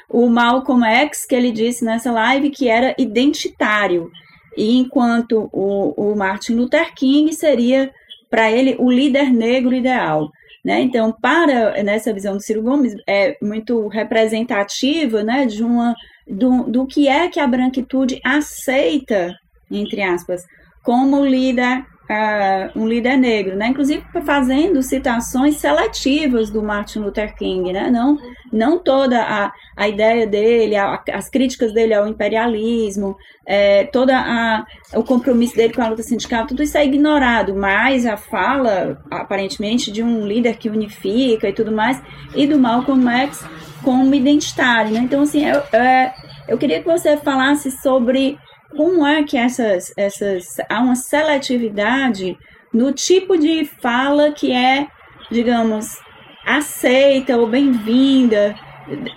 o, o Malcolm X, que ele disse nessa live que era identitário e enquanto o, o Martin Luther King seria para ele o líder negro ideal. Né? Então, para nessa visão do Ciro Gomes, é muito representativa né, de uma, do, do que é que a branquitude aceita, entre aspas, como líder uh, um líder negro, né? Inclusive fazendo citações seletivas do Martin Luther King, né? Não, não toda a, a ideia dele, a, as críticas dele ao imperialismo, é, toda a, o compromisso dele com a luta sindical, tudo isso é ignorado, mas a fala, aparentemente, de um líder que unifica e tudo mais, e do Malcolm X como identitário, né? Então, assim, eu, é, eu queria que você falasse sobre como é que essas, essas há uma seletividade no tipo de fala que é, digamos, aceita ou bem-vinda,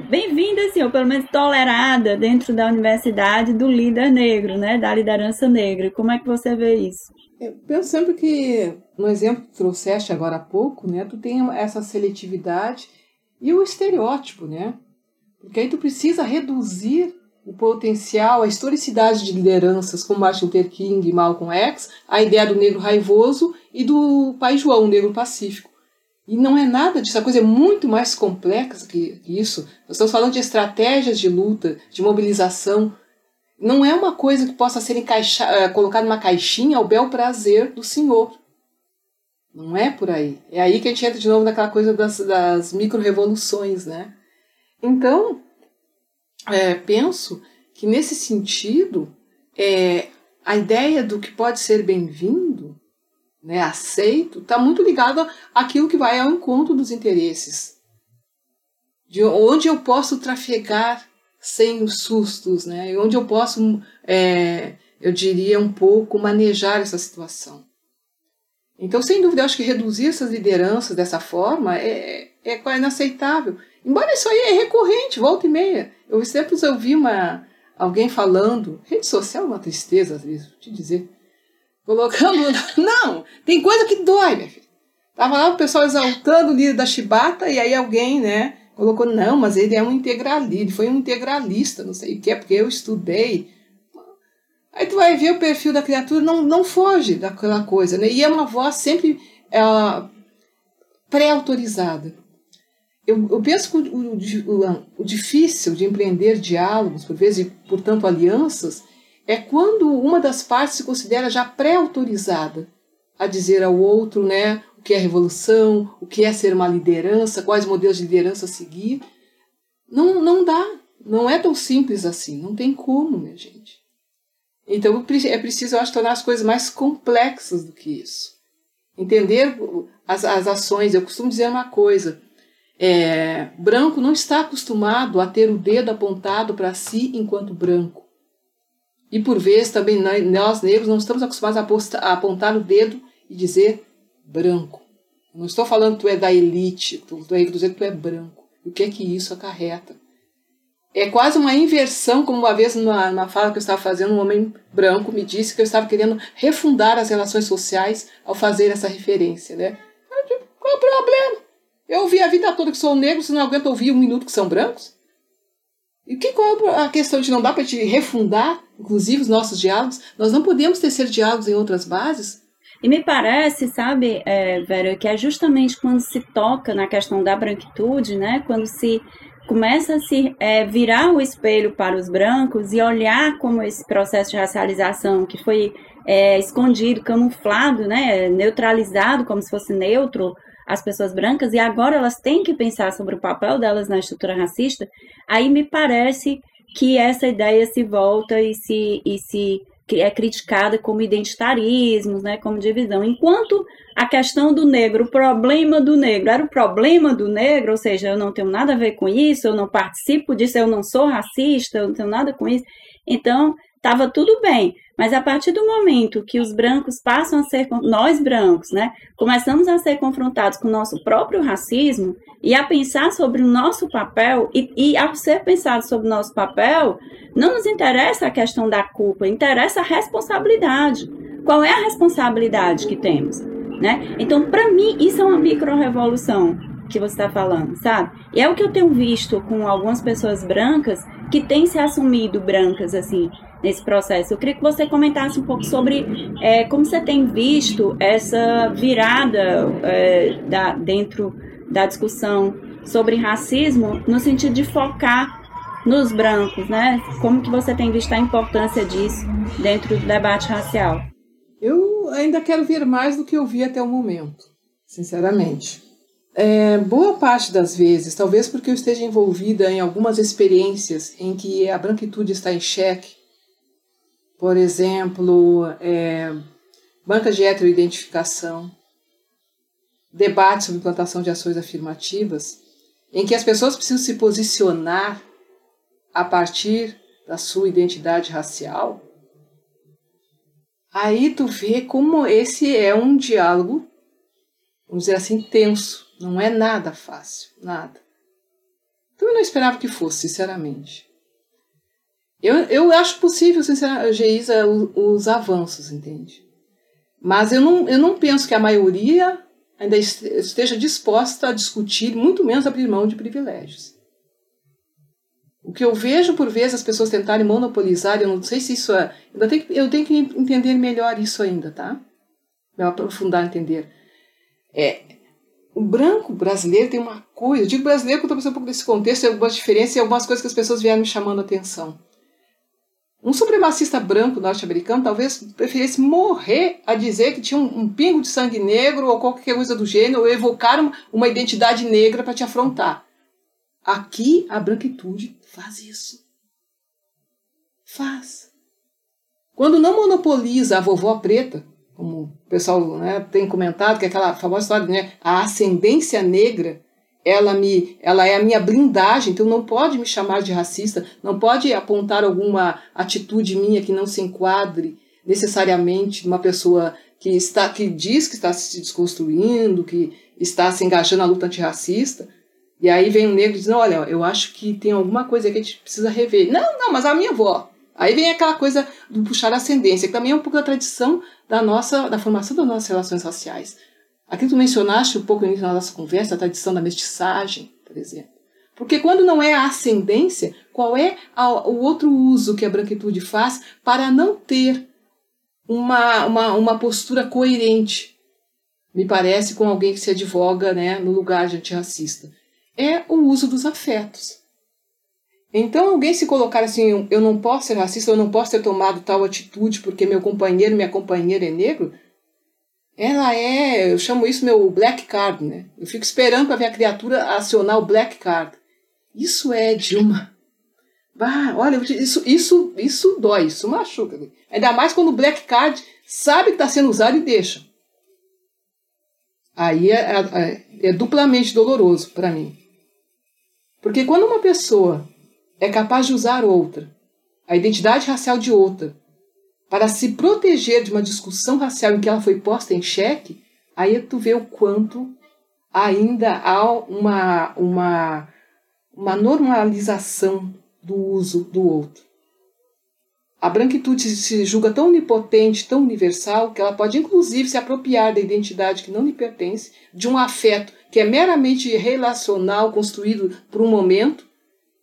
bem-vinda, assim, ou pelo menos tolerada dentro da universidade do líder negro, né, da liderança negra. Como é que você vê isso?
Penso sempre que, no exemplo que trouxeste agora há pouco, né, tu tem essa seletividade e o estereótipo, né? Porque aí tu precisa reduzir o potencial, a historicidade de lideranças como Martin Luther King e Malcolm X, a ideia do negro raivoso e do pai João, o negro pacífico. E não é nada disso, a coisa é muito mais complexa que isso. Nós estamos falando de estratégias de luta, de mobilização. Não é uma coisa que possa ser eh, colocada numa caixinha ao bel prazer do senhor. Não é por aí. É aí que a gente entra de novo naquela coisa das, das micro-revoluções, né? Então, é, penso que nesse sentido é, a ideia do que pode ser bem-vindo, né, aceito, está muito ligado àquilo que vai ao encontro dos interesses. De onde eu posso trafegar sem os sustos, né? E onde eu posso, é, eu diria, um pouco manejar essa situação. Então, sem dúvida, eu acho que reduzir essas lideranças dessa forma é, é, é inaceitável. Embora isso aí é recorrente, volta e meia. Eu sempre ouvi uma, alguém falando, rede social é uma tristeza às vezes, vou te dizer. Colocando. Não! Tem coisa que dói, minha filha. Tava lá o pessoal exaltando o líder da chibata e aí alguém, né, colocou, não, mas ele é um integralista, ele foi um integralista, não sei o que, é porque eu estudei. Aí tu vai ver o perfil da criatura, não, não foge daquela coisa, né? E é uma voz sempre é, pré-autorizada. Eu, eu, penso que o, o, o, difícil de empreender diálogos, por vezes, e, portanto, alianças, é quando uma das partes se considera já pré-autorizada a dizer ao outro né, o que é revolução, o que é ser uma liderança, quais modelos de liderança seguir. Não, não dá. Não é tão simples assim. Não tem como, minha gente. Então é preciso, eu acho, tornar as coisas mais complexas do que isso. Entender as, as ações. Eu costumo dizer uma coisa. É, branco não está acostumado a ter o dedo apontado para si enquanto branco. E por vezes também nós negros não estamos acostumados a apontar o dedo e dizer branco. Não estou falando que tu é da elite, estou dizendo que tu é branco. O que é que isso acarreta? É quase uma inversão, como uma vez numa fala que eu estava fazendo, um homem branco me disse que eu estava querendo refundar as relações sociais ao fazer essa referência. Né? Qual é o problema? Eu ouvi a vida toda que sou negro, você não aguenta ouvir um minuto que são brancos? E que, qual é a questão de não dá para te refundar, inclusive, os nossos diálogos? Nós não podemos tecer diálogos em outras bases?
E me parece, sabe, é, Vera, que é justamente quando se toca na questão da branquitude, né, quando se começa a se é, virar o espelho para os brancos e olhar como esse processo de racialização que foi é, escondido, camuflado, né, neutralizado como se fosse neutro as pessoas brancas e agora elas têm que pensar sobre o papel delas na estrutura racista, aí me parece que essa ideia se volta e se, e se é criticada como identitarismo, né, como divisão. Enquanto a questão do negro, o problema do negro era o problema do negro, ou seja, eu não tenho nada a ver com isso, eu não participo disso, eu não sou racista, eu não tenho nada com isso. Então, estava tudo bem. Mas a partir do momento que os brancos passam a ser, nós brancos, né, começamos a ser confrontados com o nosso próprio racismo e a pensar sobre o nosso papel, e, e ao ser pensado sobre o nosso papel, não nos interessa a questão da culpa, interessa a responsabilidade. Qual é a responsabilidade que temos? Né? Então, para mim, isso é uma micro-revolução que você está falando, sabe? E é o que eu tenho visto com algumas pessoas brancas que têm se assumido brancas, assim, nesse processo. Eu queria que você comentasse um pouco sobre é, como você tem visto essa virada é, da, dentro da discussão sobre racismo, no sentido de focar nos brancos, né? Como que você tem visto a importância disso dentro do debate racial?
Eu ainda quero ver mais do que eu vi até o momento, sinceramente. É, boa parte das vezes, talvez porque eu esteja envolvida em algumas experiências em que a branquitude está em xeque, por exemplo, é, bancas de heteroidentificação, debates sobre implantação de ações afirmativas, em que as pessoas precisam se posicionar a partir da sua identidade racial, aí tu vê como esse é um diálogo, vamos dizer assim, tenso. Não é nada fácil, nada. Eu não esperava que fosse, sinceramente. Eu, eu acho possível, sinceramente, Geisa, os, os avanços, entende? Mas eu não, eu não penso que a maioria ainda esteja disposta a discutir, muito menos abrir mão de privilégios. O que eu vejo por vezes as pessoas tentarem monopolizar, eu não sei se isso é. Eu tenho que, eu tenho que entender melhor isso ainda, tá? Me aprofundar, entender. É, o branco brasileiro tem uma coisa, eu digo brasileiro porque eu estou pensando um pouco desse contexto, tem algumas diferenças e algumas coisas que as pessoas vieram me chamando a atenção. Um supremacista branco norte-americano talvez preferisse morrer a dizer que tinha um, um, pingo de sangue negro ou qualquer coisa do gênero, ou evocar uma, uma identidade negra para te afrontar. Aqui a branquitude faz isso. Faz. Quando não monopoliza a vovó preta, como o pessoal né, tem comentado, que é aquela famosa história, né, a ascendência negra, ela me ela é a minha blindagem, então não pode me chamar de racista, não pode apontar alguma atitude minha que não se enquadre necessariamente uma pessoa que está que diz que está se desconstruindo, que está se engajando na luta antirracista. E aí vem um negro dizendo, olha, eu acho que tem alguma coisa que a gente precisa rever. Não, não, mas a minha avó. Aí vem aquela coisa do puxar ascendência, que também é um pouco da tradição da nossa, da formação das nossas relações raciais. Aqui tu mencionaste um pouco no início da nossa conversa a tradição da mestiçagem, por exemplo. Porque quando não é a ascendência, qual é a, o outro uso que a branquitude faz para não ter uma, uma, uma postura coerente, me parece, com alguém que se advoga né, no lugar de antirracista? É o uso dos afetos. Então, alguém se colocar assim, eu não posso ser racista, eu não posso ter tomado tal atitude porque meu companheiro, minha companheira é negro, ela é, eu chamo isso meu black card, né? Eu fico esperando para ver a criatura acionar o black card. Isso é de uma. Bah, olha, isso, isso, isso dói, isso machuca. Ainda mais quando o black card sabe que está sendo usado e deixa. Aí é, é, é duplamente doloroso para mim. Porque quando uma pessoa é capaz de usar outra, a identidade racial de outra, para se proteger de uma discussão racial em que ela foi posta em xeque, aí tu vê o quanto ainda há uma, uma, uma normalização do uso do outro. A branquitude se julga tão onipotente, tão universal, que ela pode inclusive se apropriar da identidade que não lhe pertence, de um afeto que é meramente relacional, construído por um momento,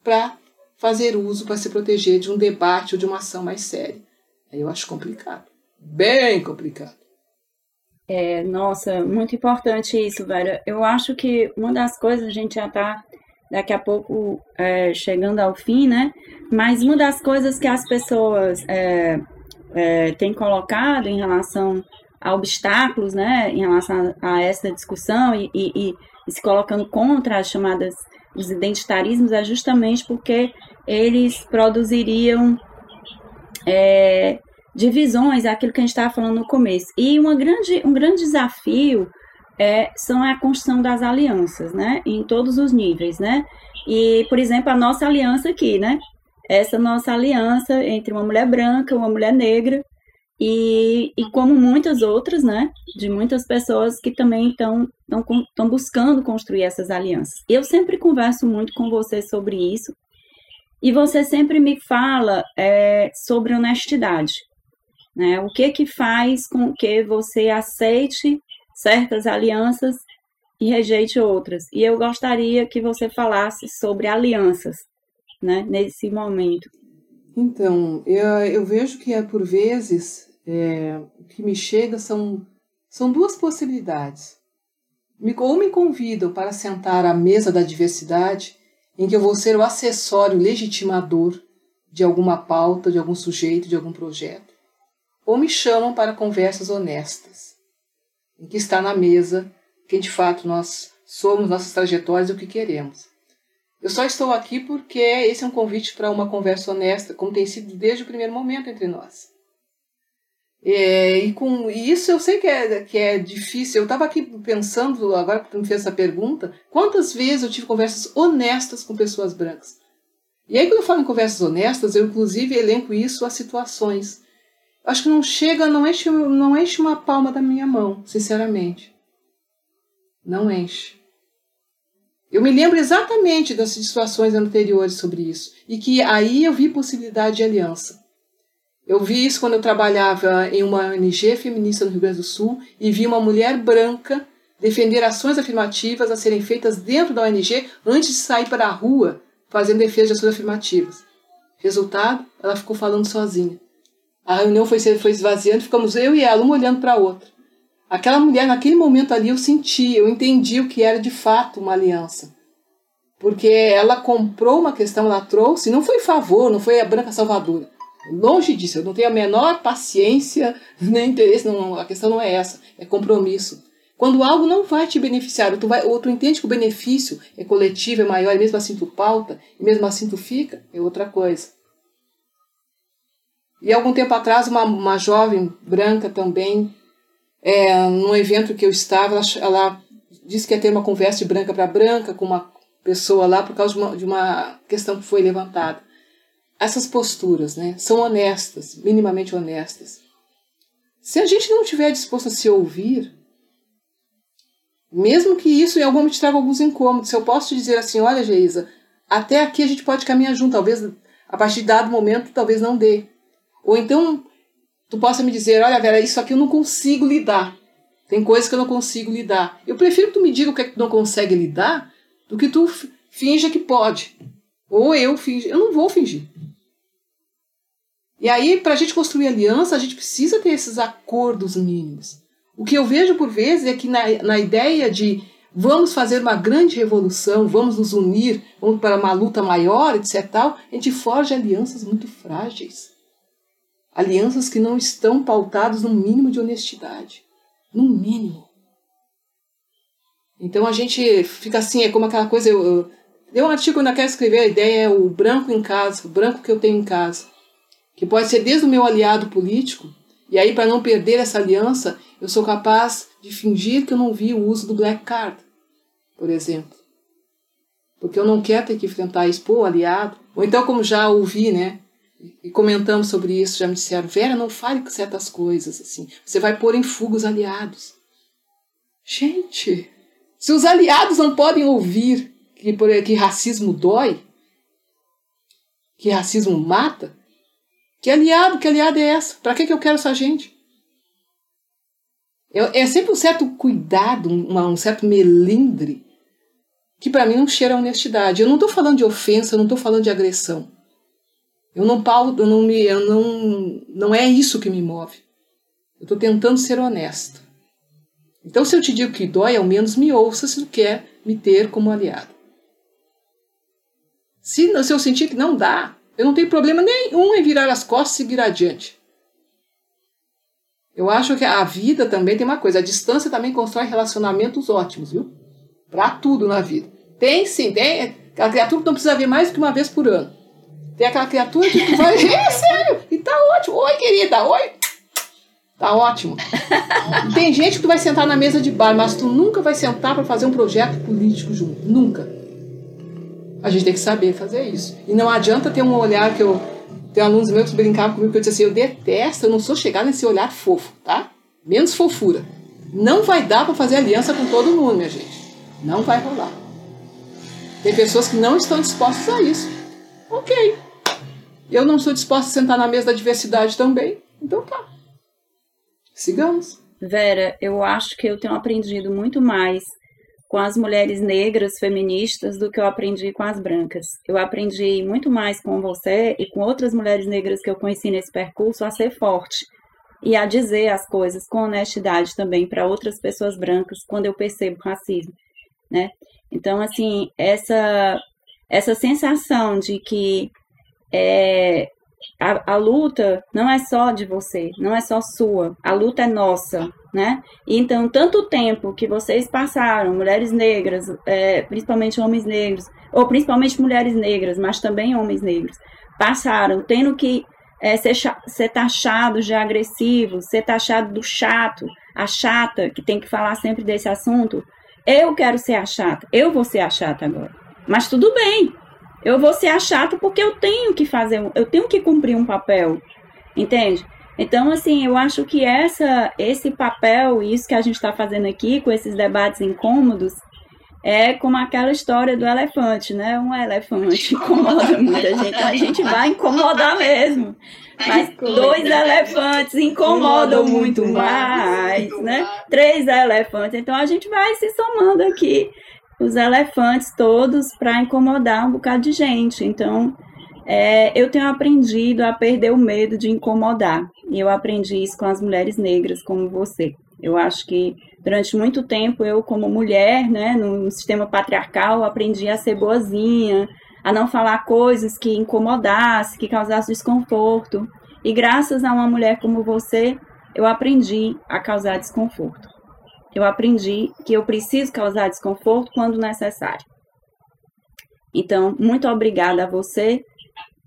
para fazer uso, para se proteger de um debate ou de uma ação mais séria. Eu acho complicado. Bem complicado.
É, nossa, muito importante isso, Vera. Eu acho que uma das coisas, a gente já está daqui a pouco é, chegando ao fim, né? Mas uma das coisas que as pessoas é, é, têm colocado em relação a obstáculos, né? Em relação a, a essa discussão e, e, e, se colocando contra as chamadas os identitarismos é justamente porque eles produziriam é, divisões, aquilo que a gente estava falando no começo. E uma grande, um grande desafio é, são a construção das alianças, né? Em todos os níveis, né? E, por exemplo, a nossa aliança aqui, né? Essa nossa aliança entre uma mulher branca, uma mulher negra, e, e como muitas outras, né? De muitas pessoas que também estão buscando construir essas alianças. Eu sempre converso muito com você sobre isso, e você sempre me fala é, sobre honestidade. Né? O que que faz com que você aceite certas alianças e rejeite outras? E eu gostaria que você falasse sobre alianças né, nesse momento.
Então, eu, eu vejo que é, por vezes é, que me chega são, são duas possibilidades. Me, ou me convidam para sentar à mesa da diversidade em que eu vou ser o acessório legitimador de alguma pauta, de algum sujeito, de algum projeto, ou me chamam para conversas honestas, em que está na mesa quem de fato nós somos, nossas trajetórias e o que queremos. Eu só estou aqui porque esse é um convite para uma conversa honesta, como tem sido desde o primeiro momento entre nós. É, e com isso eu sei que é, que é difícil. Eu estava aqui pensando, agora que tu me fez essa pergunta, quantas vezes eu tive conversas honestas com pessoas brancas. E aí, quando eu falo em conversas honestas, eu inclusive elenco isso a situações. Acho que não chega, não enche, não enche uma palma da minha mão, sinceramente. Não enche. Eu me lembro exatamente das situações anteriores sobre isso. E que aí eu vi possibilidade de aliança. Eu vi isso quando eu trabalhava em uma ONG feminista no Rio Grande do Sul e vi uma mulher branca defender ações afirmativas a serem feitas dentro da ONG antes de sair para a rua fazendo defesa de ações afirmativas. Resultado, ela ficou falando sozinha. A reunião foi, foi esvaziando, ficamos eu e ela, uma olhando para a outra. Aquela mulher, naquele momento ali, eu senti, eu entendi o que era de fato uma aliança. Porque ela comprou uma questão, ela trouxe, não foi favor, não foi a branca salvadora. Longe disso, eu não tenho a menor paciência nem interesse, não, a questão não é essa, é compromisso. Quando algo não vai te beneficiar, ou tu, vai, ou tu entende que o benefício é coletivo, é maior, e mesmo assim tu pauta, e mesmo assim tu fica, é outra coisa. E algum tempo atrás, uma, uma jovem branca também, é, num evento que eu estava, ela, ela disse que ia ter uma conversa de branca para branca com uma pessoa lá por causa de uma, de uma questão que foi levantada essas posturas né, são honestas, minimamente honestas. Se a gente não estiver disposto a se ouvir, mesmo que isso em algum momento traga alguns incômodos, se eu posso te dizer assim, olha, Geisa, até aqui a gente pode caminhar junto, talvez a partir de dado momento talvez não dê. Ou então tu possa me dizer, olha Vera, isso aqui eu não consigo lidar. Tem coisas que eu não consigo lidar. Eu prefiro que tu me diga o que é que tu não consegue lidar do que tu finja que pode. Ou eu finge. Eu não vou fingir. E aí, para a gente construir aliança, a gente precisa ter esses acordos mínimos. O que eu vejo por vezes é que na, na ideia de vamos fazer uma grande revolução, vamos nos unir, vamos para uma luta maior, etc. Tal, a gente forja alianças muito frágeis. Alianças que não estão pautadas no mínimo de honestidade. No mínimo. Então a gente fica assim, é como aquela coisa. Eu, eu, eu um artigo ainda quero escrever, a ideia é o branco em casa, o branco que eu tenho em casa. Que pode ser desde o meu aliado político, e aí, para não perder essa aliança, eu sou capaz de fingir que eu não vi o uso do black card, por exemplo. Porque eu não quero ter que enfrentar isso, pô, aliado. Ou então, como já ouvi, né? E comentamos sobre isso, já me disseram, Vera, não fale com certas coisas, assim. Você vai pôr em fuga os aliados. Gente, se os aliados não podem ouvir que, que racismo dói, que racismo mata, que aliado, que aliado é essa? Para que, que eu quero essa gente? É, é sempre um certo cuidado, um, um certo melindre, que para mim não cheira a honestidade. Eu não estou falando de ofensa, eu não estou falando de agressão. Eu não pauto, eu não me, eu não, não é isso que me move. Eu estou tentando ser honesta. Então, se eu te digo que dói, ao menos me ouça se tu quer me ter como aliado. Se, se eu sentir que não dá, eu não tenho problema nenhum em virar as costas e seguir adiante. Eu acho que a vida também tem uma coisa, a distância também constrói relacionamentos ótimos, viu? Para tudo na vida. Tem sim, tem aquela criatura que não precisa ver mais do que uma vez por ano. Tem aquela criatura que tu vai, é sério, e tá ótimo. Oi, querida, oi. Tá ótimo. tem gente que tu vai sentar na mesa de bar, mas tu nunca vai sentar para fazer um projeto político junto, nunca. A gente tem que saber fazer isso. E não adianta ter um olhar que eu. Tem alunos meus que brincavam comigo que eu disse assim: eu detesto, eu não sou chegar nesse olhar fofo, tá? Menos fofura. Não vai dar para fazer aliança com todo mundo, minha gente. Não vai rolar. Tem pessoas que não estão dispostas a isso. Ok. Eu não sou disposta a sentar na mesa da diversidade também. Então tá. Sigamos.
Vera, eu acho que eu tenho aprendido muito mais com as mulheres negras feministas do que eu aprendi com as brancas. Eu aprendi muito mais com você e com outras mulheres negras que eu conheci nesse percurso a ser forte e a dizer as coisas com honestidade também para outras pessoas brancas quando eu percebo racismo, né? Então, assim, essa essa sensação de que é, a, a, luta não é só de você, não é só sua, a luta é nossa, né? Então, tanto tempo que vocês passaram, mulheres negras, é, principalmente homens negros, ou principalmente mulheres negras, mas também homens negros, passaram tendo que é, ser, ser taxados de agressivos, ser taxado do chato, a chata, que tem que falar sempre desse assunto. Eu quero ser a chata, eu vou ser a chata agora. Mas tudo bem, eu vou ser a chata porque eu tenho que fazer, eu tenho que cumprir um papel, entende? Então, assim, eu acho que essa, esse papel, isso que a gente está fazendo aqui, com esses debates incômodos, é como aquela história do elefante, né? Um elefante incomoda muita gente, a gente vai incomodar mesmo. Mas dois elefantes incomodam muito mais, né? Três elefantes, então a gente vai se somando aqui os elefantes todos para incomodar um bocado de gente. Então, é, eu tenho aprendido a perder o medo de incomodar. E eu aprendi isso com as mulheres negras como você. Eu acho que durante muito tempo eu, como mulher, né, no sistema patriarcal, aprendi a ser boazinha, a não falar coisas que incomodassem, que causassem desconforto. E graças a uma mulher como você, eu aprendi a causar desconforto eu aprendi que eu preciso causar desconforto quando necessário. Então, muito obrigada a você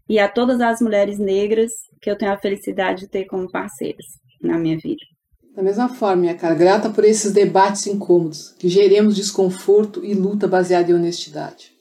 e a todas as mulheres negras que eu tenho a felicidade de ter como parceiras na minha vida.
Da mesma forma, minha cara, grata por esses debates incômodos, que geremos desconforto e luta baseada em honestidade.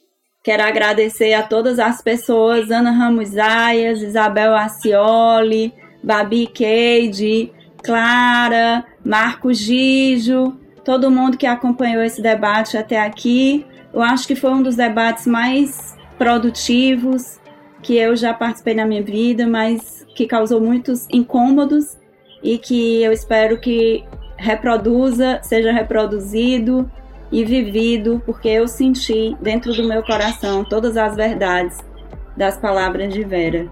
Quero agradecer a todas as pessoas, Ana Ramos Aias, Isabel Acioli, Babi Keide, Clara, Marco Gijo, todo mundo que acompanhou esse debate até aqui. Eu acho que foi um dos debates mais produtivos, que eu já participei na minha vida, mas que causou muitos incômodos e que eu espero que reproduza, seja reproduzido e vivido, porque eu senti dentro do meu coração todas as verdades das palavras de Vera.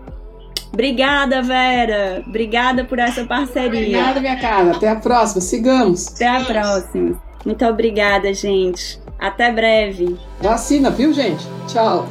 Obrigada, Vera. Obrigada por essa parceria.
Obrigada, minha cara. Até a próxima. Sigamos.
Até a próxima. Muito obrigada, gente. Até breve.
Vacina, viu, gente? Tchau.